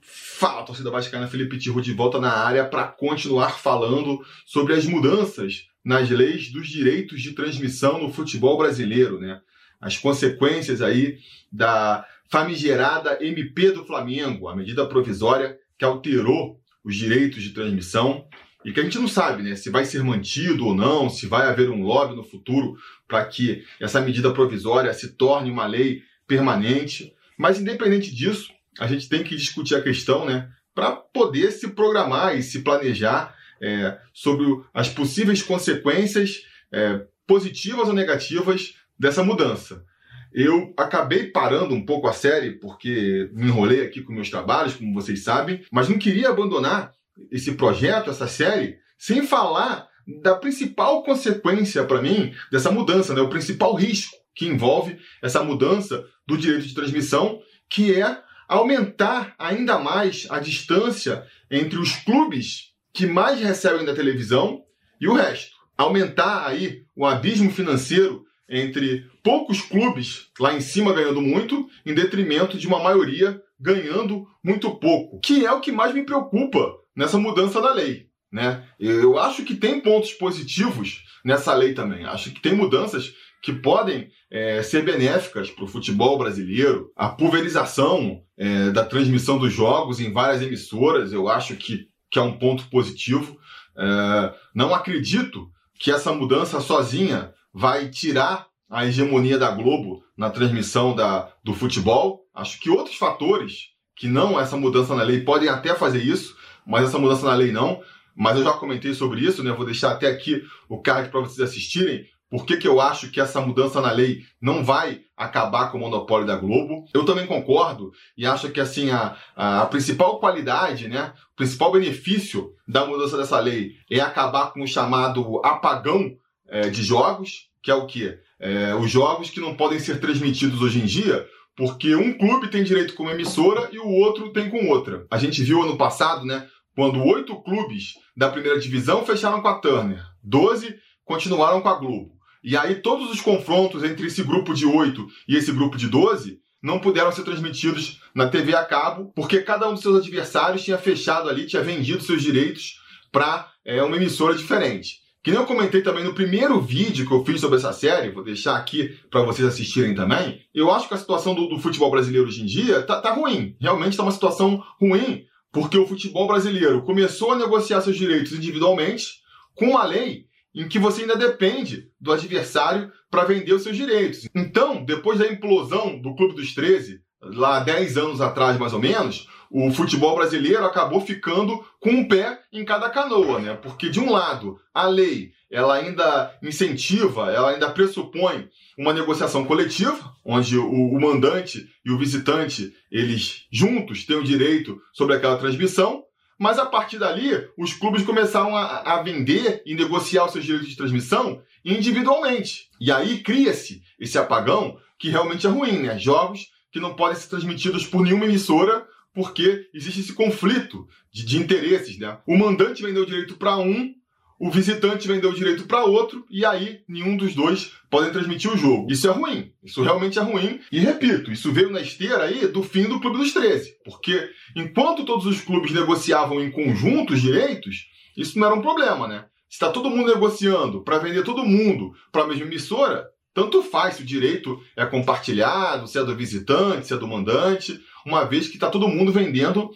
Fala, torcida vascaína, Felipe Tiru de volta na área para continuar falando sobre as mudanças nas leis dos direitos de transmissão no futebol brasileiro, né? As consequências aí da famigerada MP do Flamengo, a medida provisória que alterou os direitos de transmissão e que a gente não sabe, né, se vai ser mantido ou não, se vai haver um lobby no futuro para que essa medida provisória se torne uma lei permanente. Mas independente disso, a gente tem que discutir a questão, né, para poder se programar e se planejar é, sobre as possíveis consequências é, positivas ou negativas dessa mudança. Eu acabei parando um pouco a série porque me enrolei aqui com meus trabalhos, como vocês sabem, mas não queria abandonar esse projeto, essa série, sem falar da principal consequência para mim dessa mudança, né? o principal risco que envolve essa mudança do direito de transmissão, que é aumentar ainda mais a distância entre os clubes que mais recebem da televisão e o resto. Aumentar aí o abismo financeiro entre poucos clubes lá em cima ganhando muito, em detrimento de uma maioria ganhando muito pouco, que é o que mais me preocupa nessa mudança da lei. Né? Eu acho que tem pontos positivos nessa lei também. Acho que tem mudanças que podem é, ser benéficas para o futebol brasileiro. A pulverização é, da transmissão dos jogos em várias emissoras, eu acho que, que é um ponto positivo. É, não acredito que essa mudança sozinha vai tirar a hegemonia da Globo na transmissão da, do futebol. Acho que outros fatores, que não essa mudança na lei, podem até fazer isso, mas essa mudança na lei não. Mas eu já comentei sobre isso, né? Vou deixar até aqui o card para vocês assistirem. Por que, que eu acho que essa mudança na lei não vai acabar com o monopólio da Globo? Eu também concordo e acho que assim a, a principal qualidade, né, o principal benefício da mudança dessa lei é acabar com o chamado apagão é, de jogos, que é o quê? É, os jogos que não podem ser transmitidos hoje em dia, porque um clube tem direito com uma emissora e o outro tem com outra. A gente viu ano passado, né? Quando oito clubes da primeira divisão fecharam com a Turner, doze continuaram com a Globo. E aí todos os confrontos entre esse grupo de oito e esse grupo de doze não puderam ser transmitidos na TV a cabo, porque cada um dos seus adversários tinha fechado ali, tinha vendido seus direitos para é, uma emissora diferente. Que nem eu comentei também no primeiro vídeo que eu fiz sobre essa série, vou deixar aqui para vocês assistirem também. Eu acho que a situação do, do futebol brasileiro hoje em dia tá, tá ruim. Realmente está uma situação ruim, porque o futebol brasileiro começou a negociar seus direitos individualmente com uma lei em que você ainda depende do adversário para vender os seus direitos. Então, depois da implosão do Clube dos 13, lá 10 anos atrás mais ou menos, o futebol brasileiro acabou ficando com um pé em cada canoa, né? Porque de um lado, a lei, ela ainda incentiva, ela ainda pressupõe uma negociação coletiva, onde o, o mandante e o visitante, eles juntos têm o direito sobre aquela transmissão, mas a partir dali, os clubes começaram a, a, vender e negociar os seus direitos de transmissão individualmente. E aí cria-se esse apagão que realmente é ruim, né? Jogos que não podem ser transmitidos por nenhuma emissora porque existe esse conflito de, de interesses, né? O mandante vendeu o direito para um, o visitante vendeu o direito para outro, e aí nenhum dos dois podem transmitir o jogo. Isso é ruim. Isso realmente é ruim. E repito, isso veio na esteira aí do fim do Clube dos 13. Porque enquanto todos os clubes negociavam em conjunto os direitos, isso não era um problema, né? Se está todo mundo negociando para vender todo mundo para a mesma emissora, tanto faz se o direito é compartilhado, se é do visitante, se é do mandante, uma vez que está todo mundo vendendo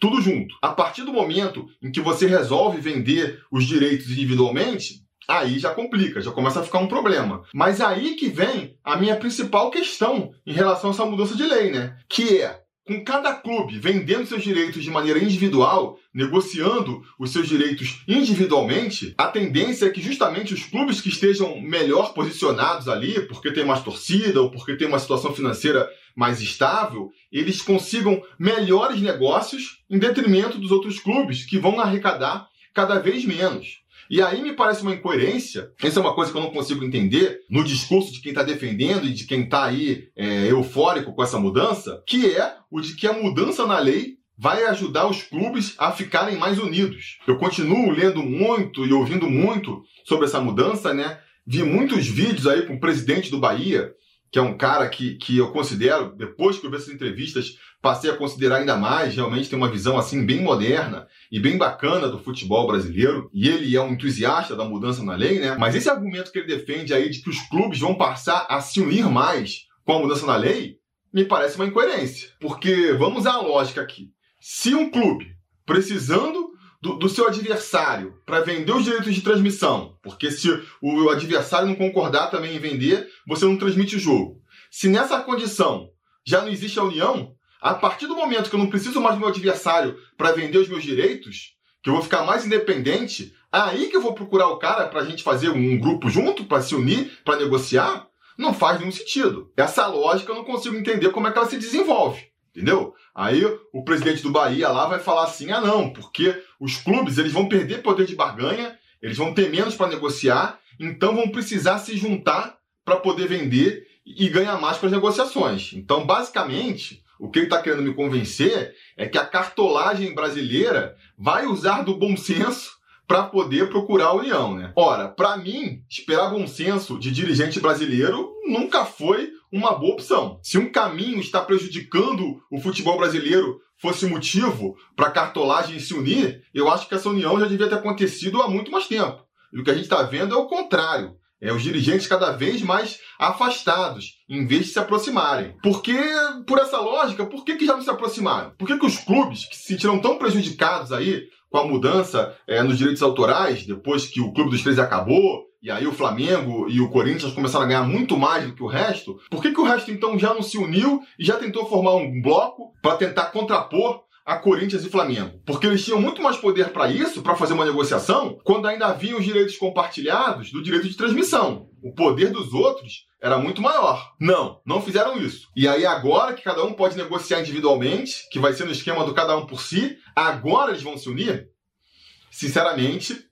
tudo junto. A partir do momento em que você resolve vender os direitos individualmente, aí já complica, já começa a ficar um problema. Mas aí que vem a minha principal questão em relação a essa mudança de lei, né? Que é com cada clube vendendo seus direitos de maneira individual, negociando os seus direitos individualmente, a tendência é que justamente os clubes que estejam melhor posicionados ali, porque tem mais torcida ou porque tem uma situação financeira mais estável, eles consigam melhores negócios em detrimento dos outros clubes que vão arrecadar cada vez menos. E aí me parece uma incoerência, essa é uma coisa que eu não consigo entender no discurso de quem está defendendo e de quem está aí é, eufórico com essa mudança, que é o de que a mudança na lei vai ajudar os clubes a ficarem mais unidos. Eu continuo lendo muito e ouvindo muito sobre essa mudança, né? Vi muitos vídeos aí com o presidente do Bahia, que é um cara que, que eu considero, depois que eu vi essas entrevistas, passei a considerar ainda mais, realmente tem uma visão assim bem moderna e bem bacana do futebol brasileiro, e ele é um entusiasta da mudança na lei, né? Mas esse argumento que ele defende aí de que os clubes vão passar a se unir mais com a mudança na lei, me parece uma incoerência. Porque vamos à lógica aqui. Se um clube precisando do, do seu adversário para vender os direitos de transmissão, porque se o adversário não concordar também em vender, você não transmite o jogo. Se nessa condição já não existe a união, a partir do momento que eu não preciso mais do meu adversário para vender os meus direitos, que eu vou ficar mais independente, aí que eu vou procurar o cara para a gente fazer um grupo junto, para se unir, para negociar, não faz nenhum sentido. Essa lógica eu não consigo entender como é que ela se desenvolve. Entendeu? Aí o presidente do Bahia lá vai falar assim: ah, não, porque os clubes eles vão perder poder de barganha, eles vão ter menos para negociar, então vão precisar se juntar para poder vender e ganhar mais com as negociações. Então, basicamente, o que ele está querendo me convencer é que a cartolagem brasileira vai usar do bom senso para poder procurar a união, né? Ora, para mim, esperar bom senso de dirigente brasileiro nunca foi uma boa opção. Se um caminho está prejudicando o futebol brasileiro fosse motivo para a cartolagem se unir, eu acho que essa união já devia ter acontecido há muito mais tempo. E o que a gente está vendo é o contrário. É os dirigentes cada vez mais afastados, em vez de se aproximarem. Porque, por essa lógica, por que, que já não se aproximaram? Por que, que os clubes que se sentiram tão prejudicados aí com a mudança é, nos direitos autorais, depois que o Clube dos Três acabou, e aí o Flamengo e o Corinthians começaram a ganhar muito mais do que o resto, por que, que o resto então já não se uniu e já tentou formar um bloco para tentar contrapor a Corinthians e Flamengo? Porque eles tinham muito mais poder para isso, para fazer uma negociação, quando ainda haviam os direitos compartilhados do direito de transmissão. O poder dos outros era muito maior. Não, não fizeram isso. E aí agora que cada um pode negociar individualmente, que vai ser no esquema do cada um por si, agora eles vão se unir? Sinceramente,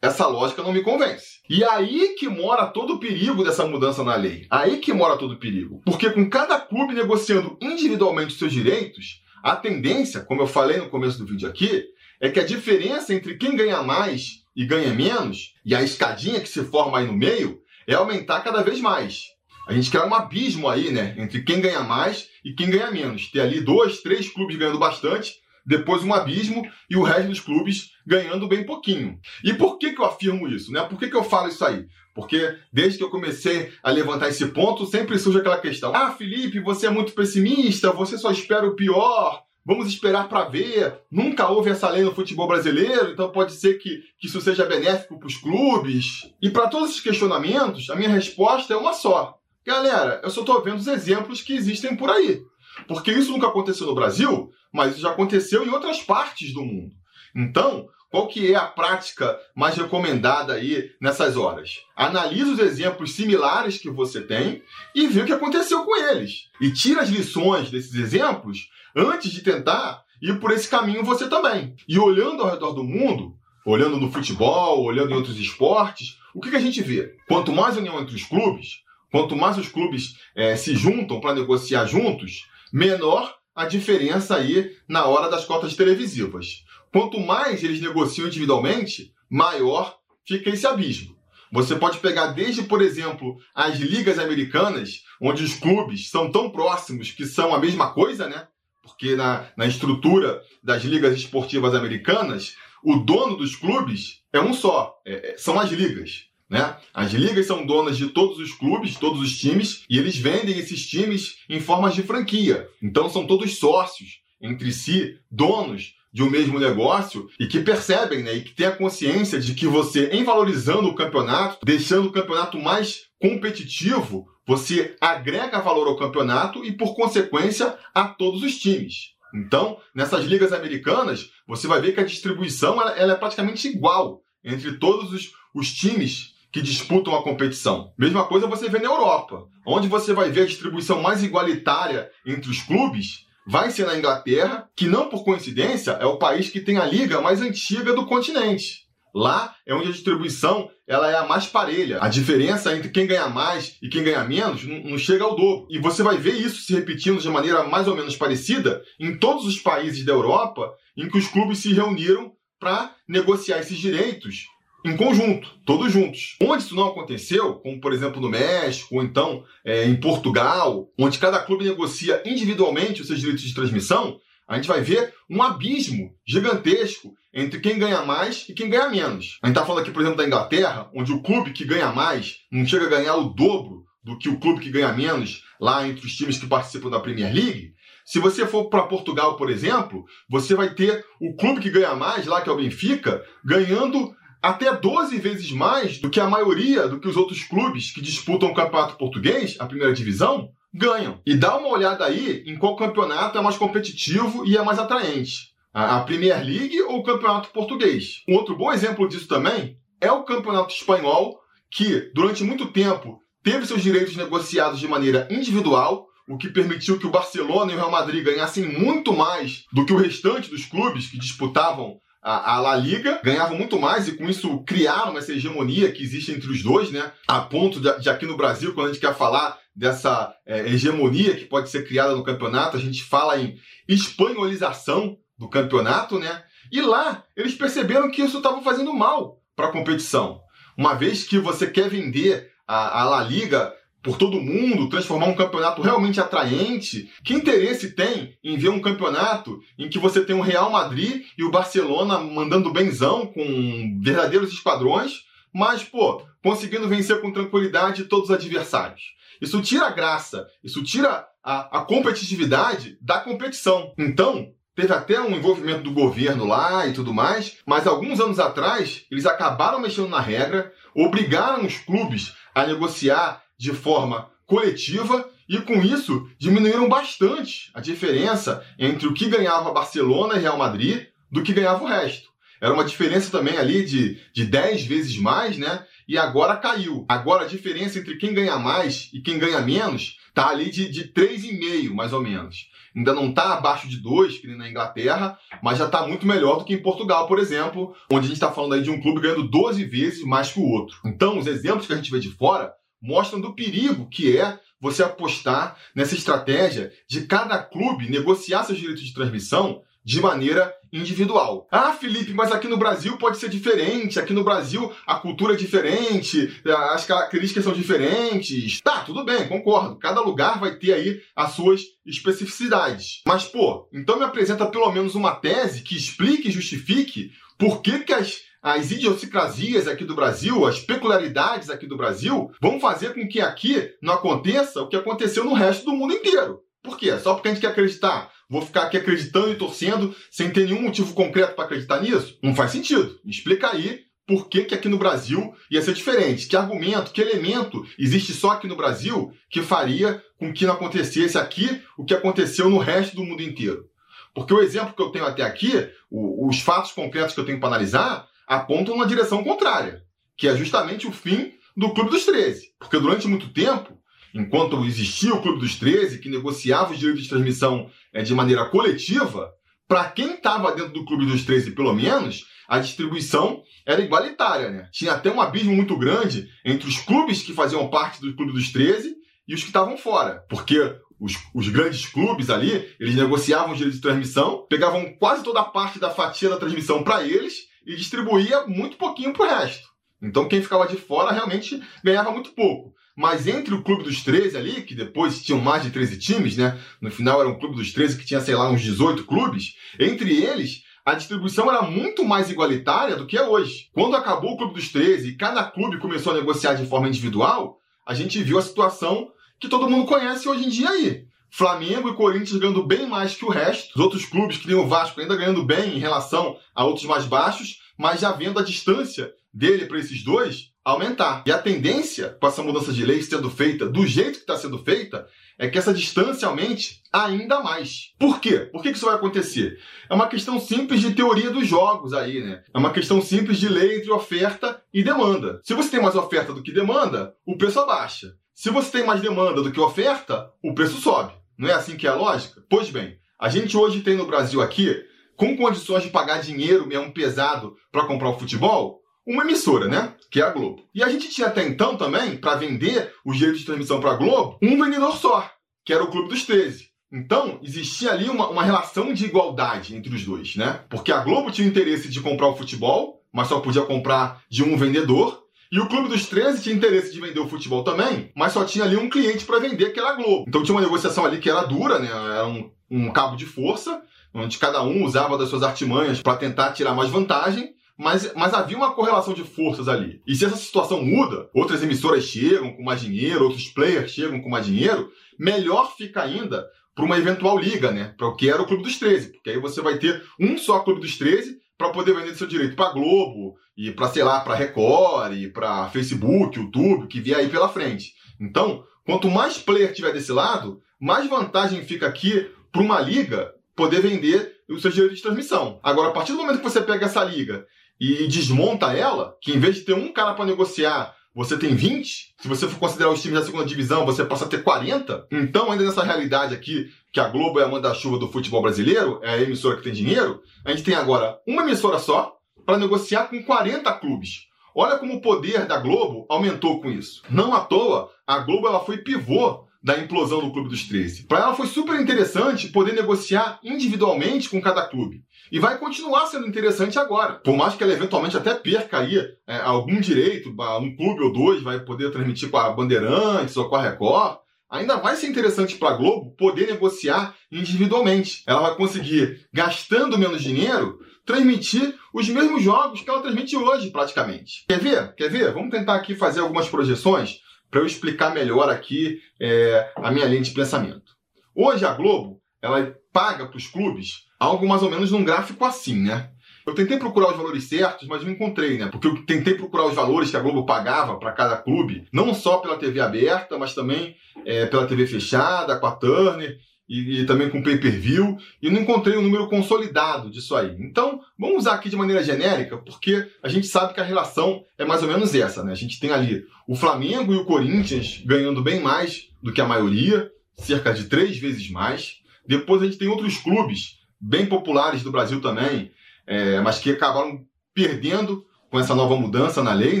essa lógica não me convence. E aí que mora todo o perigo dessa mudança na lei. Aí que mora todo o perigo. Porque com cada clube negociando individualmente os seus direitos, a tendência, como eu falei no começo do vídeo aqui, é que a diferença entre quem ganha mais e ganha menos, e a escadinha que se forma aí no meio, é aumentar cada vez mais. A gente quer um abismo aí, né? Entre quem ganha mais e quem ganha menos. Ter ali dois, três clubes ganhando bastante depois um abismo e o resto dos clubes ganhando bem pouquinho. E por que, que eu afirmo isso? Né? Por que, que eu falo isso aí? Porque desde que eu comecei a levantar esse ponto, sempre surge aquela questão: ah, Felipe, você é muito pessimista, você só espera o pior. Vamos esperar para ver. Nunca houve essa lei no futebol brasileiro, então pode ser que, que isso seja benéfico para os clubes. E para todos esses questionamentos, a minha resposta é uma só. Galera, eu só estou vendo os exemplos que existem por aí. Porque isso nunca aconteceu no Brasil, mas isso já aconteceu em outras partes do mundo. Então, qual que é a prática mais recomendada aí nessas horas? Analise os exemplos similares que você tem e vê o que aconteceu com eles. E tira as lições desses exemplos antes de tentar ir por esse caminho você também. E olhando ao redor do mundo, olhando no futebol, olhando em outros esportes, o que, que a gente vê? Quanto mais união entre os clubes, quanto mais os clubes é, se juntam para negociar juntos, menor a diferença aí na hora das cotas televisivas. Quanto mais eles negociam individualmente, maior fica esse abismo. Você pode pegar desde, por exemplo, as ligas americanas, onde os clubes são tão próximos que são a mesma coisa, né? Porque na, na estrutura das ligas esportivas americanas, o dono dos clubes é um só, é, é são as ligas. Né? As ligas são donas de todos os clubes, todos os times, e eles vendem esses times em formas de franquia. Então são todos sócios entre si, donos de um mesmo negócio e que percebem, né, e que têm a consciência de que você, em valorizando o campeonato, deixando o campeonato mais competitivo, você agrega valor ao campeonato e, por consequência, a todos os times. Então, nessas ligas americanas, você vai ver que a distribuição ela, ela é praticamente igual entre todos os, os times que disputam a competição. Mesma coisa você vê na Europa, onde você vai ver a distribuição mais igualitária entre os clubes. Vai ser na Inglaterra, que não por coincidência é o país que tem a liga mais antiga do continente. Lá é onde a distribuição ela é a mais parelha. A diferença entre quem ganha mais e quem ganha menos não chega ao dobro. E você vai ver isso se repetindo de maneira mais ou menos parecida em todos os países da Europa em que os clubes se reuniram para negociar esses direitos em conjunto, todos juntos. Onde isso não aconteceu, como por exemplo no México, ou então é, em Portugal, onde cada clube negocia individualmente os seus direitos de transmissão, a gente vai ver um abismo gigantesco entre quem ganha mais e quem ganha menos. A gente está falando aqui, por exemplo, da Inglaterra, onde o clube que ganha mais não chega a ganhar o dobro do que o clube que ganha menos lá entre os times que participam da Premier League. Se você for para Portugal, por exemplo, você vai ter o clube que ganha mais, lá que é o Benfica, ganhando até 12 vezes mais do que a maioria do que os outros clubes que disputam o campeonato português, a primeira divisão, ganham. E dá uma olhada aí em qual campeonato é mais competitivo e é mais atraente. A Premier League ou o campeonato português. Um outro bom exemplo disso também é o campeonato espanhol, que durante muito tempo teve seus direitos negociados de maneira individual, o que permitiu que o Barcelona e o Real Madrid ganhassem muito mais do que o restante dos clubes que disputavam a, a La Liga ganhava muito mais e com isso criaram essa hegemonia que existe entre os dois, né? A ponto de, de aqui no Brasil, quando a gente quer falar dessa é, hegemonia que pode ser criada no campeonato, a gente fala em espanholização do campeonato, né? E lá eles perceberam que isso estava fazendo mal para a competição. Uma vez que você quer vender a, a La Liga por todo mundo, transformar um campeonato realmente atraente. Que interesse tem em ver um campeonato em que você tem o Real Madrid e o Barcelona mandando benzão com verdadeiros esquadrões, mas, pô, conseguindo vencer com tranquilidade todos os adversários? Isso tira a graça, isso tira a, a competitividade da competição. Então, Teve até um envolvimento do governo lá e tudo mais, mas alguns anos atrás eles acabaram mexendo na regra, obrigaram os clubes a negociar de forma coletiva e com isso diminuíram bastante a diferença entre o que ganhava Barcelona e Real Madrid do que ganhava o resto. Era uma diferença também ali de, de 10 vezes mais, né? E agora caiu. Agora a diferença entre quem ganha mais e quem ganha menos tá ali de, de 3,5, mais ou menos. Ainda não está abaixo de 2, que nem na Inglaterra, mas já está muito melhor do que em Portugal, por exemplo, onde a gente está falando aí de um clube ganhando 12 vezes mais que o outro. Então, os exemplos que a gente vê de fora mostram do perigo que é você apostar nessa estratégia de cada clube negociar seus direitos de transmissão de maneira individual. Ah, Felipe, mas aqui no Brasil pode ser diferente, aqui no Brasil a cultura é diferente, as características são diferentes. Tá, tudo bem, concordo. Cada lugar vai ter aí as suas especificidades. Mas, pô, então me apresenta pelo menos uma tese que explique e justifique por que, que as as idiosincrasias aqui do Brasil, as peculiaridades aqui do Brasil, vão fazer com que aqui não aconteça o que aconteceu no resto do mundo inteiro. Por quê? Só porque a gente quer acreditar. Vou ficar aqui acreditando e torcendo sem ter nenhum motivo concreto para acreditar nisso? Não faz sentido. Me explica aí por que, que aqui no Brasil ia ser diferente. Que argumento, que elemento existe só aqui no Brasil que faria com que não acontecesse aqui o que aconteceu no resto do mundo inteiro? Porque o exemplo que eu tenho até aqui, os fatos concretos que eu tenho para analisar, apontam na direção contrária, que é justamente o fim do Clube dos 13. Porque durante muito tempo, enquanto existia o Clube dos 13, que negociava os direitos de transmissão é, de maneira coletiva, para quem estava dentro do Clube dos 13, pelo menos, a distribuição era igualitária. Né? Tinha até um abismo muito grande entre os clubes que faziam parte do Clube dos 13 e os que estavam fora. Porque os, os, grandes clubes ali, eles negociavam os direitos de transmissão, pegavam quase toda a parte da fatia da transmissão para eles e distribuía muito pouquinho para o resto. Então quem ficava de fora realmente ganhava muito pouco. Mas entre o clube dos 13 ali, que depois tinham mais de 13 times, né? No final era um clube dos 13 que tinha, sei lá, uns 18 clubes. Entre eles, a distribuição era muito mais igualitária do que é hoje. Quando acabou o clube dos 13 e cada clube começou a negociar de forma individual, a gente viu a situação que todo mundo conhece hoje em dia aí. Flamengo e Corinthians ganhando bem mais que o resto. Os outros clubes, que nem o Vasco, ainda ganhando bem em relação a outros mais baixos, mas já vendo a distância dele para esses dois aumentar. E a tendência com essa mudança de lei sendo feita do jeito que está sendo feita é que essa distância aumente ainda mais. Por quê? Por que isso vai acontecer? É uma questão simples de teoria dos jogos aí, né? É uma questão simples de lei entre oferta e demanda. Se você tem mais oferta do que demanda, o preço abaixa. Se você tem mais demanda do que oferta, o preço sobe. Não é assim que é a lógica? Pois bem, a gente hoje tem no Brasil aqui, com condições de pagar dinheiro mesmo pesado para comprar o futebol, uma emissora, né? Que é a Globo. E a gente tinha até então também, para vender os direitos de transmissão para a Globo, um vendedor só, que era o Clube dos 13. Então, existia ali uma, uma relação de igualdade entre os dois, né? Porque a Globo tinha o interesse de comprar o futebol, mas só podia comprar de um vendedor. E o Clube dos 13 tinha interesse de vender o futebol também, mas só tinha ali um cliente para vender, que era a Globo. Então tinha uma negociação ali que era dura, né? Era um, um cabo de força, onde cada um usava das suas artimanhas para tentar tirar mais vantagem. Mas, mas havia uma correlação de forças ali. E se essa situação muda, outras emissoras chegam com mais dinheiro, outros players chegam com mais dinheiro, melhor fica ainda para uma eventual liga, né? Para o que era o Clube dos 13. Porque aí você vai ter um só Clube dos 13 para poder vender seu direito para Globo e para sei lá, para Record e para Facebook, YouTube, que vier aí pela frente. Então, quanto mais player tiver desse lado, mais vantagem fica aqui para uma liga poder vender os seus direitos de transmissão. Agora, a partir do momento que você pega essa liga e desmonta ela, que em vez de ter um cara para negociar, você tem 20, se você for considerar os times da segunda divisão, você passa a ter 40. Então, ainda nessa realidade aqui, que a Globo é a manda-chuva do futebol brasileiro, é a emissora que tem dinheiro, a gente tem agora uma emissora só para negociar com 40 clubes. Olha como o poder da Globo aumentou com isso. Não à toa, a Globo ela foi pivô da implosão do Clube dos 13. Para ela foi super interessante poder negociar individualmente com cada clube. E vai continuar sendo interessante agora. Por mais que ela eventualmente até perca aí é, algum direito, um clube ou dois vai poder transmitir com a Bandeirantes ou com a Record, ainda vai ser interessante para a Globo poder negociar individualmente. Ela vai conseguir, gastando menos dinheiro, transmitir os mesmos jogos que ela transmite hoje, praticamente. Quer ver? Quer ver? Vamos tentar aqui fazer algumas projeções para eu explicar melhor aqui é, a minha linha de pensamento. Hoje a Globo ela paga para os clubes algo mais ou menos num gráfico assim, né? Eu tentei procurar os valores certos, mas não encontrei, né? Porque eu tentei procurar os valores que a Globo pagava para cada clube, não só pela TV aberta, mas também é, pela TV fechada, com a Turner e, e também com pay-per-view, e não encontrei um número consolidado disso aí. Então, vamos usar aqui de maneira genérica, porque a gente sabe que a relação é mais ou menos essa, né? A gente tem ali o Flamengo e o Corinthians ganhando bem mais do que a maioria, cerca de três vezes mais. Depois a gente tem outros clubes bem populares do Brasil também, é, mas que acabaram perdendo com essa nova mudança na lei,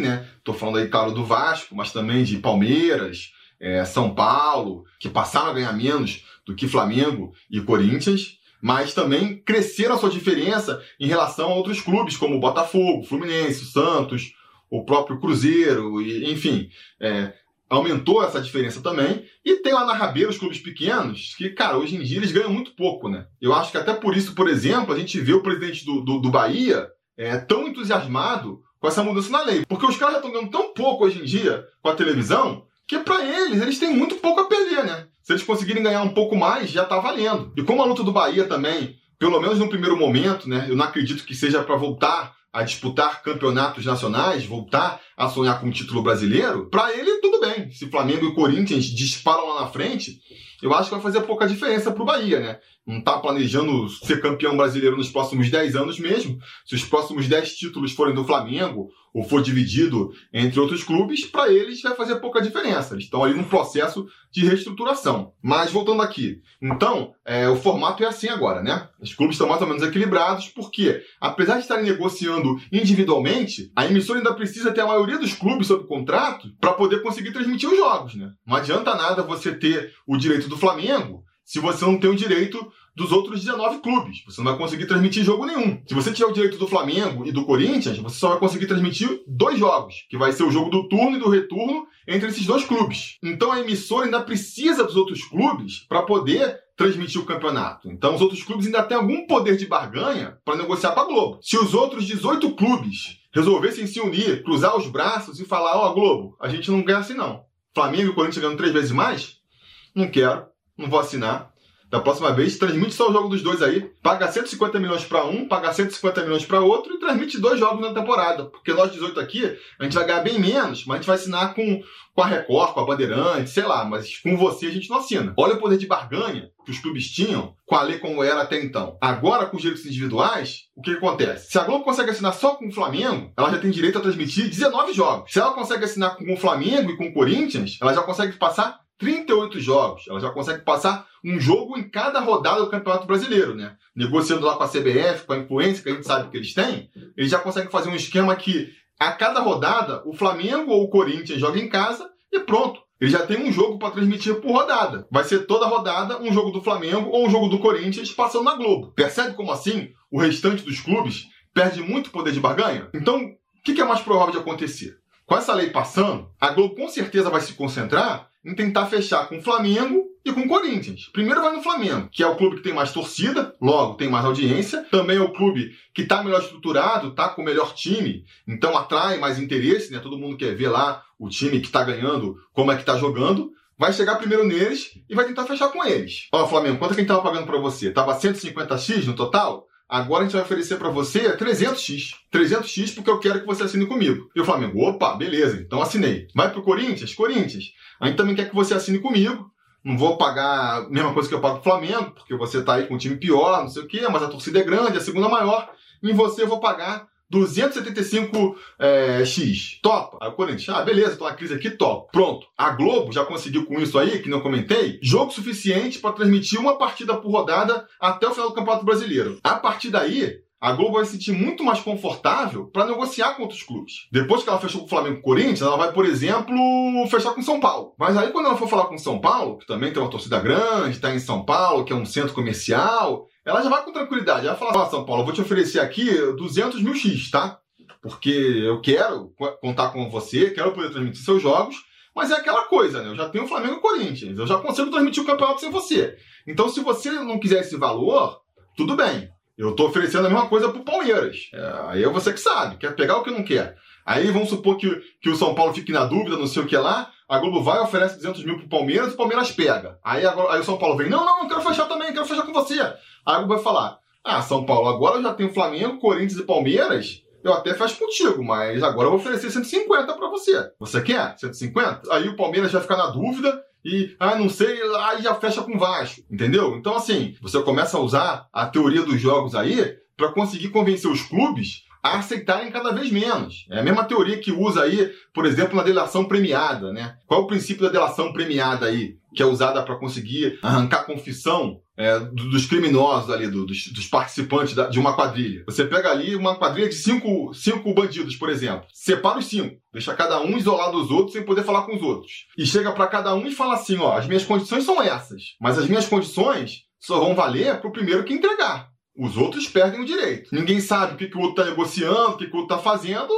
né? Tô falando aí, claro, do Vasco, mas também de Palmeiras, é, São Paulo, que passaram a ganhar menos do que Flamengo e Corinthians, mas também cresceram a sua diferença em relação a outros clubes, como Botafogo, Fluminense, Santos, o próprio Cruzeiro, e, enfim. É, aumentou essa diferença também. E tem lá na rabeira os clubes pequenos, que, cara, hoje em dia eles ganham muito pouco, né? Eu acho que até por isso, por exemplo, a gente vê o presidente do, do, do Bahia é, tão entusiasmado com essa mudança na lei. Porque os caras já estão ganhando tão pouco hoje em dia com a televisão, que para eles, eles têm muito pouco a perder, né? Se eles conseguirem ganhar um pouco mais, já tá valendo. E como a luta do Bahia também, pelo menos no primeiro momento, né? Eu não acredito que seja para voltar a disputar campeonatos nacionais, voltar a sonhar com o título brasileiro, para ele tudo bem. Se Flamengo e Corinthians disparam lá na frente, eu acho que vai fazer pouca diferença para o Bahia, né? Não está planejando ser campeão brasileiro nos próximos 10 anos mesmo. Se os próximos 10 títulos forem do Flamengo ou for dividido entre outros clubes, para eles vai fazer pouca diferença. Eles estão ali num processo de reestruturação. Mas voltando aqui, então, é, o formato é assim agora, né? Os clubes estão mais ou menos equilibrados, porque, apesar de estarem negociando individualmente, a emissora ainda precisa ter a maioria dos clubes sob contrato para poder conseguir transmitir os jogos, né? Não adianta nada você ter o direito do Flamengo se você não tem o direito dos outros 19 clubes. Você não vai conseguir transmitir jogo nenhum. Se você tiver o direito do Flamengo e do Corinthians, você só vai conseguir transmitir dois jogos, que vai ser o jogo do turno e do retorno entre esses dois clubes. Então a emissora ainda precisa dos outros clubes para poder transmitir o campeonato. Então os outros clubes ainda têm algum poder de barganha para negociar com a Globo. Se os outros 18 clubes resolvessem se unir, cruzar os braços e falar: Ó, oh, Globo, a gente não ganha assim não. Flamengo e Corinthians ganhando três vezes mais? Não quero não vou assinar. Da próxima vez, transmite só o jogo dos dois aí. Paga 150 milhões para um, paga 150 milhões para outro e transmite dois jogos na temporada. Porque nós 18 aqui, a gente vai ganhar bem menos, mas a gente vai assinar com, com a Record, com a Bandeirante, sei lá, mas com você a gente não assina. Olha o poder de barganha que os clubes tinham com a lei como era até então. Agora, com os direitos individuais, o que, que acontece? Se a Globo consegue assinar só com o Flamengo, ela já tem direito a transmitir 19 jogos. Se ela consegue assinar com o Flamengo e com o Corinthians, ela já consegue passar 38 jogos. Ela já consegue passar um jogo em cada rodada do Campeonato Brasileiro, né? Negociando lá com a CBF, com a influência que a gente sabe que eles têm, eles já conseguem fazer um esquema que a cada rodada o Flamengo ou o Corinthians joga em casa e pronto. Ele já tem um jogo para transmitir por rodada. Vai ser toda rodada um jogo do Flamengo ou um jogo do Corinthians passando na Globo. Percebe como assim o restante dos clubes perde muito poder de barganha? Então, o que é mais provável de acontecer? Com essa lei passando, a Globo com certeza vai se concentrar em tentar fechar com o Flamengo e com o Corinthians. Primeiro vai no Flamengo, que é o clube que tem mais torcida, logo tem mais audiência. Também é o clube que está melhor estruturado, está com o melhor time, então atrai mais interesse, né? Todo mundo quer ver lá o time que está ganhando, como é que está jogando. Vai chegar primeiro neles e vai tentar fechar com eles. Ó, Flamengo, quanto é que a gente tava pagando para você? Tava 150x no total? Agora a gente vai oferecer para você 300x. 300x porque eu quero que você assine comigo. E o Flamengo, opa, beleza, então assinei. Vai pro Corinthians? Corinthians. A gente também quer que você assine comigo. Não vou pagar a mesma coisa que eu pago pro Flamengo, porque você tá aí com um time pior, não sei o quê, mas a torcida é grande, a segunda maior. Em você eu vou pagar 275 é. Topa. Aí o Corinthians, ah, beleza, tô na crise aqui, top. Pronto. A Globo já conseguiu com isso aí, que não comentei, jogo suficiente para transmitir uma partida por rodada até o final do Campeonato Brasileiro. A partir daí, a Globo vai se sentir muito mais confortável para negociar com outros clubes. Depois que ela fechou com o Flamengo e Corinthians, ela vai, por exemplo, fechar com São Paulo. Mas aí quando ela for falar com São Paulo, que também tem uma torcida grande, está em São Paulo, que é um centro comercial, ela já vai com tranquilidade. Ela fala, ó, São Paulo, eu vou te oferecer aqui 200 mil X, tá? Porque eu quero contar com você, quero poder transmitir seus jogos, mas é aquela coisa, né? Eu já tenho o Flamengo e o Corinthians, eu já consigo transmitir o campeonato sem você. Então, se você não quiser esse valor, tudo bem. Eu estou oferecendo a mesma coisa pro Palmeiras. É, aí é você que sabe, quer pegar o que não quer. Aí vamos supor que, que o São Paulo fique na dúvida, não sei o que lá. A Globo vai, oferece 200 mil pro Palmeiras, o Palmeiras pega. Aí, aí o São Paulo vem, não, não, não quero fechar também, quero fechar com você. Aí a Globo vai falar, ah, São Paulo, agora eu já tenho Flamengo, Corinthians e Palmeiras, eu até fecho contigo, mas agora eu vou oferecer 150 para você. Você quer 150? Aí o Palmeiras vai ficar na dúvida e, ah, não sei, aí já fecha com o Vasco, entendeu? Então, assim, você começa a usar a teoria dos jogos aí para conseguir convencer os clubes a aceitarem cada vez menos. É a mesma teoria que usa aí, por exemplo, na delação premiada, né? Qual é o princípio da delação premiada aí, que é usada para conseguir arrancar confissão é, dos criminosos ali, dos, dos participantes da, de uma quadrilha. Você pega ali uma quadrilha de cinco, cinco bandidos, por exemplo. Separa os cinco, deixa cada um isolado dos outros sem poder falar com os outros. E chega para cada um e fala assim: ó, as minhas condições são essas, mas as minhas condições só vão valer para o primeiro que entregar. Os outros perdem o direito. Ninguém sabe o que, que o outro está negociando, o que, que o outro está fazendo,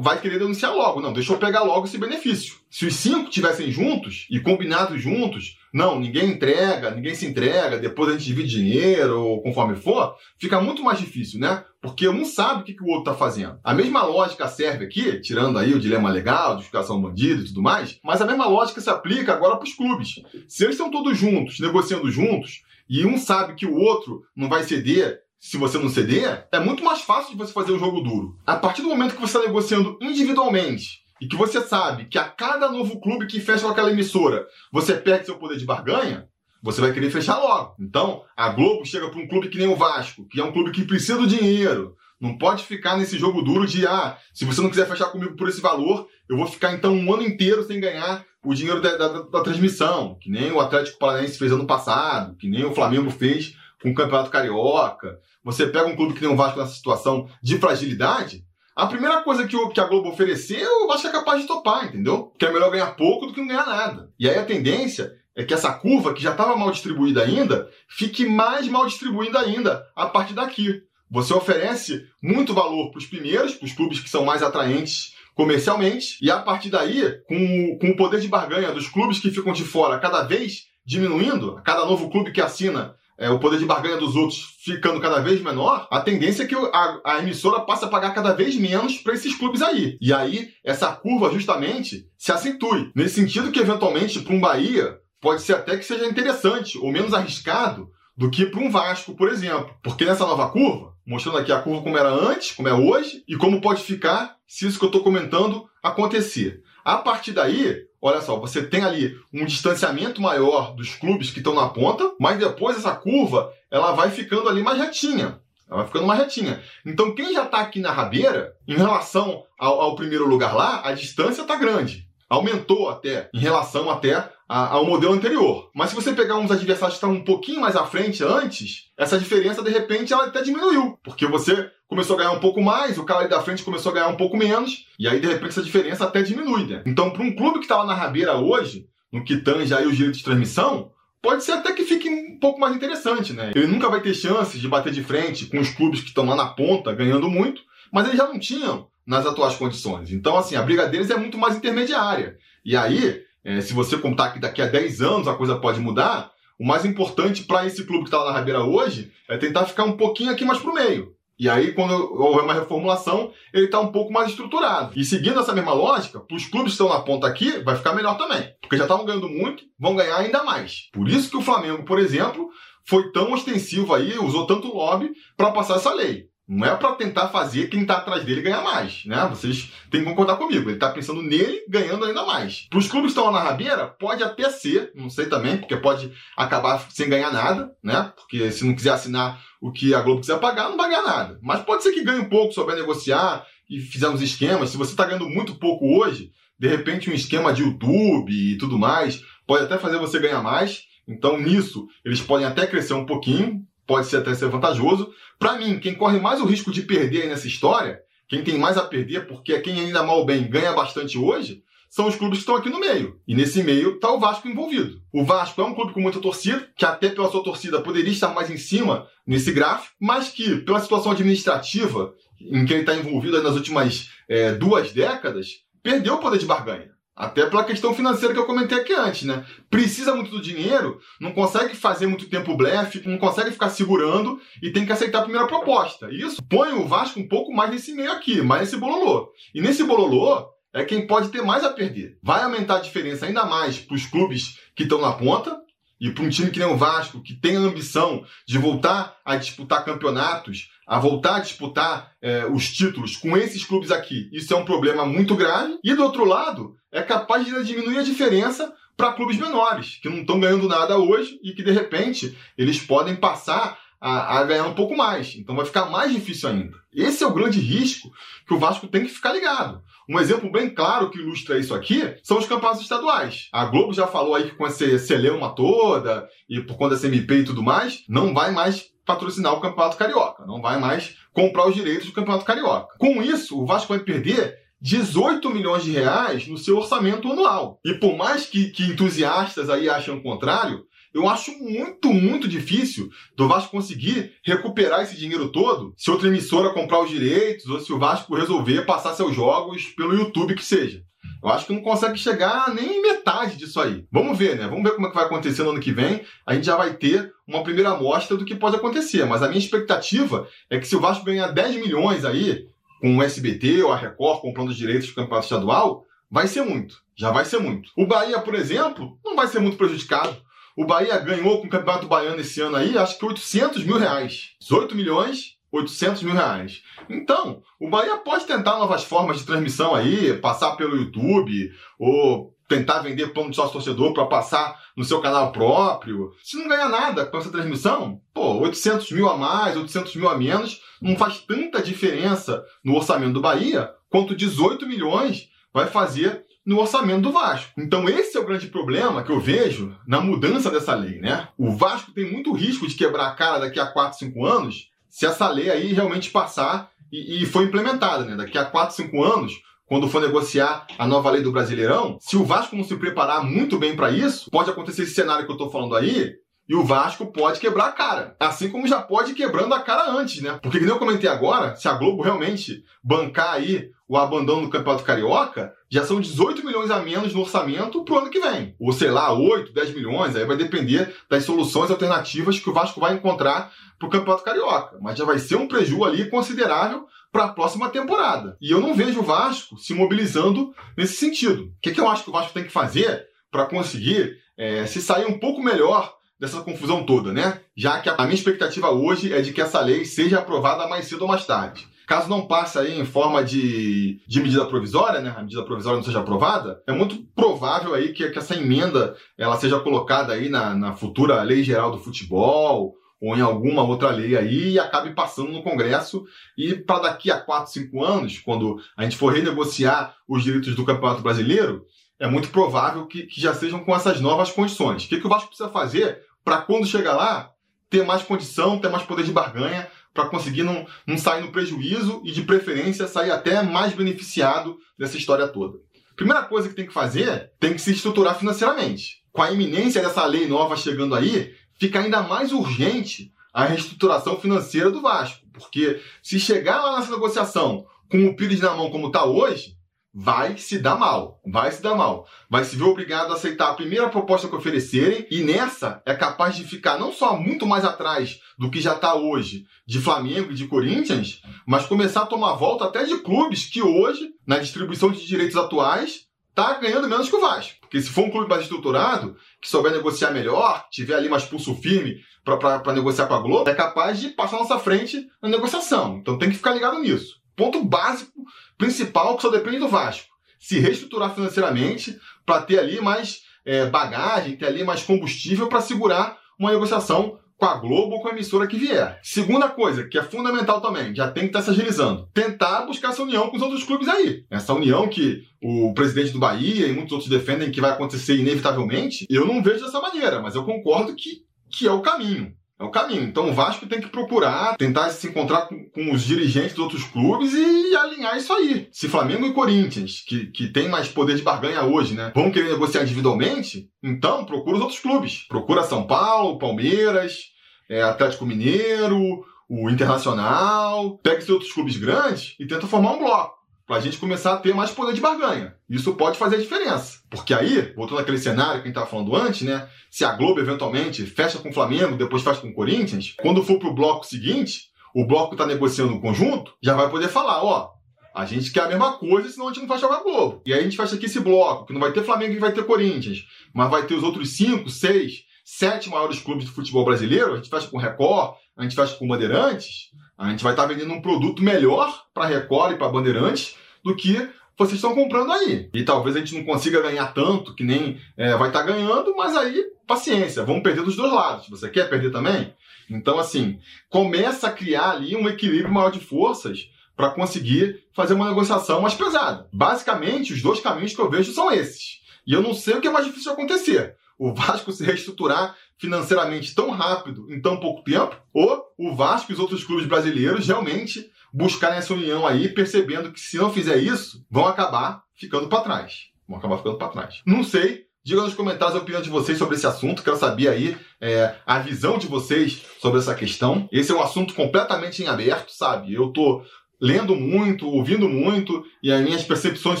vai querer denunciar logo. Não, deixa eu pegar logo esse benefício. Se os cinco tivessem juntos e combinados juntos, não, ninguém entrega, ninguém se entrega, depois a gente divide dinheiro, ou conforme for, fica muito mais difícil, né? Porque um sabe o que, que o outro está fazendo. A mesma lógica serve aqui, tirando aí o dilema legal, justificação bandido e tudo mais, mas a mesma lógica se aplica agora para os clubes. Se eles estão todos juntos, negociando juntos, e um sabe que o outro não vai ceder se você não ceder, é muito mais fácil de você fazer um jogo duro. A partir do momento que você está negociando individualmente e que você sabe que a cada novo clube que fecha com aquela emissora você perde seu poder de barganha, você vai querer fechar logo. Então, a Globo chega para um clube que nem o Vasco, que é um clube que precisa do dinheiro. Não pode ficar nesse jogo duro de, ah, se você não quiser fechar comigo por esse valor, eu vou ficar então um ano inteiro sem ganhar o dinheiro da, da, da transmissão, que nem o Atlético Paranaense fez ano passado, que nem o Flamengo fez com o Campeonato Carioca. Você pega um clube que tem um Vasco nessa situação de fragilidade, a primeira coisa que, o, que a Globo oferecer, o Vasco é capaz de topar, entendeu? Que é melhor ganhar pouco do que não ganhar nada. E aí a tendência é que essa curva, que já estava mal distribuída ainda, fique mais mal distribuída ainda a partir daqui. Você oferece muito valor para os primeiros, para os clubes que são mais atraentes comercialmente, e a partir daí, com, com o poder de barganha dos clubes que ficam de fora cada vez diminuindo, cada novo clube que assina é, o poder de barganha dos outros ficando cada vez menor, a tendência é que a, a emissora passe a pagar cada vez menos para esses clubes aí. E aí, essa curva justamente se acentue. Nesse sentido que, eventualmente, para um Bahia, pode ser até que seja interessante ou menos arriscado do que para um Vasco, por exemplo. Porque nessa nova curva, mostrando aqui a curva como era antes, como é hoje, e como pode ficar se isso que eu estou comentando acontecer. A partir daí, olha só, você tem ali um distanciamento maior dos clubes que estão na ponta, mas depois essa curva ela vai ficando ali mais retinha. Ela vai ficando mais retinha. Então, quem já está aqui na rabeira, em relação ao, ao primeiro lugar lá, a distância está grande. Aumentou até, em relação até ao modelo anterior. Mas se você pegar uns adversários que estão um pouquinho mais à frente antes, essa diferença de repente ela até diminuiu, porque você começou a ganhar um pouco mais, o cara ali da frente começou a ganhar um pouco menos, e aí de repente essa diferença até diminui, né? Então, para um clube que está lá na rabeira hoje, no que tange aí os direitos de transmissão, pode ser até que fique um pouco mais interessante, né? Ele nunca vai ter chances de bater de frente com os clubes que estão lá na ponta ganhando muito, mas eles já não tinham nas atuais condições. Então, assim, a briga deles é muito mais intermediária. E aí, é, se você contar que daqui a 10 anos a coisa pode mudar, o mais importante para esse clube que está lá na Rabeira hoje é tentar ficar um pouquinho aqui mais pro meio. E aí, quando houver uma reformulação, ele está um pouco mais estruturado. E seguindo essa mesma lógica, para os clubes que estão na ponta aqui, vai ficar melhor também. Porque já estavam ganhando muito, vão ganhar ainda mais. Por isso que o Flamengo, por exemplo, foi tão ostensivo aí, usou tanto lobby para passar essa lei. Não é para tentar fazer quem está atrás dele ganhar mais, né? Vocês têm que concordar comigo. Ele está pensando nele ganhando ainda mais. Para os clubes que estão lá na rabeira, pode até ser, não sei também, porque pode acabar sem ganhar nada, né? Porque se não quiser assinar o que a Globo quiser pagar, não vai ganhar nada. Mas pode ser que ganhe um pouco, souber negociar e fizer uns esquemas. Se você está ganhando muito pouco hoje, de repente um esquema de YouTube e tudo mais pode até fazer você ganhar mais. Então, nisso, eles podem até crescer um pouquinho, pode ser até ser vantajoso. Para mim, quem corre mais o risco de perder nessa história, quem tem mais a perder, porque é quem ainda mal bem ganha bastante hoje, são os clubes que estão aqui no meio. E nesse meio está o Vasco envolvido. O Vasco é um clube com muita torcida, que até pela sua torcida poderia estar mais em cima nesse gráfico, mas que, pela situação administrativa em que ele está envolvido nas últimas é, duas décadas, perdeu o poder de barganha. Até pela questão financeira que eu comentei aqui antes, né? Precisa muito do dinheiro, não consegue fazer muito tempo blefe, não consegue ficar segurando e tem que aceitar a primeira proposta. Isso põe o Vasco um pouco mais nesse meio aqui, mais nesse bololô. E nesse bololô é quem pode ter mais a perder. Vai aumentar a diferença ainda mais para os clubes que estão na ponta, e para um time que nem o Vasco, que tem a ambição de voltar a disputar campeonatos, a voltar a disputar é, os títulos com esses clubes aqui, isso é um problema muito grave. E do outro lado, é capaz de diminuir a diferença para clubes menores, que não estão ganhando nada hoje e que de repente eles podem passar a, a, ganhar um pouco mais. Então vai ficar mais difícil ainda. Esse é o grande risco que o Vasco tem que ficar ligado. Um exemplo bem claro que ilustra isso aqui são os campeonatos estaduais. A Globo já falou aí que com essa celeuma toda e por conta da CMP e tudo mais, não vai mais patrocinar o Campeonato Carioca, não vai mais comprar os direitos do Campeonato Carioca. Com isso, o Vasco vai perder 18 milhões de reais no seu orçamento anual. E por mais que, que entusiastas aí achem o contrário, eu acho muito, muito difícil do Vasco conseguir recuperar esse dinheiro todo se outra emissora comprar os direitos ou se o Vasco resolver passar seus jogos pelo YouTube que seja. Eu acho que não consegue chegar nem metade disso aí. Vamos ver, né? Vamos ver como é que vai acontecer no ano que vem. A gente já vai ter uma primeira amostra do que pode acontecer. Mas a minha expectativa é que se o Vasco ganhar 10 milhões aí, com o SBT ou a Record comprando os direitos do campeonato estadual, vai ser muito. Já vai ser muito. O Bahia, por exemplo, não vai ser muito prejudicado. O Bahia ganhou com o Campeonato Baiano esse ano aí, acho que 800 mil reais. 18 milhões, 800 mil reais. Então, o Bahia pode tentar novas formas de transmissão aí, passar pelo YouTube, ou tentar vender plano de sócio torcedor para passar no seu canal próprio. Se não ganhar nada com essa transmissão, pô, 800 mil a mais, 800 mil a menos, não faz tanta diferença no orçamento do Bahia quanto 18 milhões vai fazer no orçamento do Vasco. Então esse é o grande problema que eu vejo na mudança dessa lei, né? O Vasco tem muito risco de quebrar a cara daqui a 4, 5 anos se essa lei aí realmente passar e, e for implementada, né? Daqui a 4, 5 anos, quando for negociar a nova lei do Brasileirão, se o Vasco não se preparar muito bem para isso, pode acontecer esse cenário que eu estou falando aí, e o Vasco pode quebrar a cara. Assim como já pode ir quebrando a cara antes, né? Porque, como eu comentei agora, se a Globo realmente bancar aí o abandono do Campeonato Carioca, já são 18 milhões a menos no orçamento pro ano que vem. Ou sei lá, 8, 10 milhões, aí vai depender das soluções alternativas que o Vasco vai encontrar pro Campeonato Carioca. Mas já vai ser um prejuízo ali considerável para a próxima temporada. E eu não vejo o Vasco se mobilizando nesse sentido. O que, que eu acho que o Vasco tem que fazer para conseguir é, se sair um pouco melhor dessa confusão toda, né? Já que a minha expectativa hoje é de que essa lei seja aprovada mais cedo ou mais tarde. Caso não passe aí em forma de, de medida provisória, né? A medida provisória não seja aprovada, é muito provável aí que, que essa emenda ela seja colocada aí na, na futura lei geral do futebol ou em alguma outra lei aí e acabe passando no Congresso e para daqui a 4, 5 anos, quando a gente for renegociar os direitos do Campeonato Brasileiro, é muito provável que, que já sejam com essas novas condições. O que, que o Vasco precisa fazer para quando chegar lá, ter mais condição, ter mais poder de barganha, para conseguir não, não sair no prejuízo e, de preferência, sair até mais beneficiado dessa história toda. Primeira coisa que tem que fazer, tem que se estruturar financeiramente. Com a iminência dessa lei nova chegando aí, fica ainda mais urgente a reestruturação financeira do Vasco. Porque se chegar lá nessa negociação com o Pires na mão como está hoje, vai se dar mal. Vai se dar mal. Vai se ver obrigado a aceitar a primeira proposta que oferecerem e nessa é capaz de ficar não só muito mais atrás do que já está hoje de Flamengo e de Corinthians, mas começar a tomar volta até de clubes que hoje, na distribuição de direitos atuais, tá ganhando menos que o Vasco. Porque se for um clube mais estruturado, que souber negociar melhor, tiver ali mais pulso firme para negociar com a Globo, é capaz de passar na nossa frente na negociação. Então tem que ficar ligado nisso ponto básico, principal, que só depende do Vasco. Se reestruturar financeiramente para ter ali mais é, bagagem, ter ali mais combustível para segurar uma negociação com a Globo ou com a emissora que vier. Segunda coisa, que é fundamental também, já tem que estar tá se agilizando. Tentar buscar essa união com os outros clubes aí. Essa união que o presidente do Bahia e muitos outros defendem que vai acontecer inevitavelmente, eu não vejo dessa maneira, mas eu concordo que, que é o caminho. É o caminho. Então o Vasco tem que procurar, tentar se encontrar com, com, os dirigentes dos outros clubes e alinhar isso aí. Se Flamengo e Corinthians, que, que tem mais poder de barganha hoje, né, vão querer negociar individualmente, então procura os outros clubes. Procura São Paulo, Palmeiras, é, Atlético Mineiro, o Internacional. Pega esses outros clubes grandes e tenta formar um bloco para a gente começar a ter mais poder de barganha. Isso pode fazer a diferença. Porque aí, voltando àquele cenário que a gente estava falando antes, né? Se a Globo eventualmente fecha com o Flamengo, depois fecha com o Corinthians, quando for para o bloco seguinte, o bloco que está negociando o conjunto já vai poder falar, ó, a gente quer a mesma coisa, senão a gente não fecha com a Globo. E aí a gente fecha aqui esse bloco, que não vai ter Flamengo e vai ter Corinthians, mas vai ter os outros cinco, seis, sete maiores clubes de futebol brasileiro, a gente fecha com Record, a gente fecha com Bandeirantes, a gente vai estar tá vendendo um produto melhor para Record e para Bandeirantes do que vocês estão comprando aí. E talvez a gente não consiga ganhar tanto que nem é, vai estar tá ganhando, mas aí, paciência, vamos perder dos dois lados. Você quer perder também? Então, assim, começa a criar ali um equilíbrio maior de forças para conseguir fazer uma negociação mais pesada. Basicamente, os dois caminhos que eu vejo são esses. E eu não sei o que é mais difícil acontecer. O Vasco se reestruturar financeiramente tão rápido em tão pouco tempo, ou o Vasco e os outros clubes brasileiros realmente buscarem essa união aí, percebendo que se não fizer isso, vão acabar ficando para trás. Vão acabar ficando para trás. Não sei. Diga nos comentários a opinião de vocês sobre esse assunto. Quero saber aí é, a visão de vocês sobre essa questão. Esse é um assunto completamente em aberto, sabe? Eu tô lendo muito, ouvindo muito, e as minhas percepções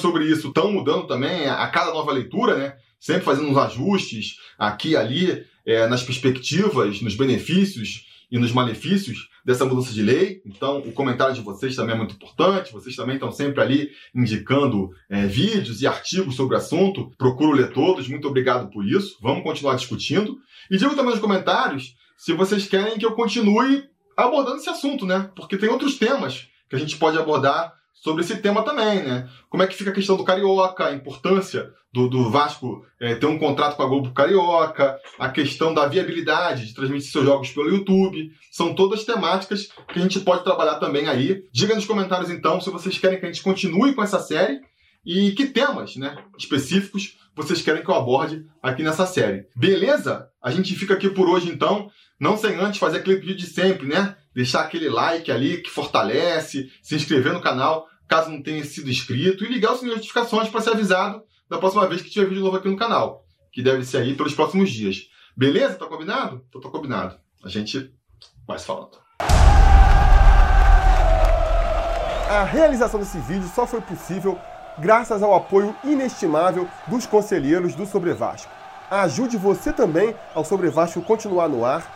sobre isso estão mudando também a cada nova leitura, né? Sempre fazendo uns ajustes aqui e ali é, nas perspectivas, nos benefícios e nos malefícios dessa mudança de lei. Então, o comentário de vocês também é muito importante. Vocês também estão sempre ali indicando é, vídeos e artigos sobre o assunto. Procuro ler todos. Muito obrigado por isso. Vamos continuar discutindo. E digo também nos comentários se vocês querem que eu continue abordando esse assunto, né? Porque tem outros temas que a gente pode abordar sobre esse tema também, né? Como é que fica a questão do Carioca, a importância do, do Vasco é, ter um contrato com a Globo Carioca, a questão da viabilidade de transmitir seus jogos pelo YouTube. São todas temáticas que a gente pode trabalhar também aí. Diga nos comentários, então, se vocês querem que a gente continue com essa série e que temas né, específicos vocês querem que eu aborde aqui nessa série. Beleza? A gente fica aqui por hoje, então. Não sem antes fazer aquele pedido de sempre, né? Deixar aquele like ali que fortalece, se inscrever no canal caso não tenha sido inscrito e ligar o sininho de notificações para ser avisado da próxima vez que tiver vídeo novo aqui no canal, que deve ser aí pelos próximos dias. Beleza? Tá combinado? Então tá combinado. A gente vai se falando. A realização desse vídeo só foi possível graças ao apoio inestimável dos conselheiros do Sobre Vasco. Ajude você também ao Sobre Vasco continuar no ar,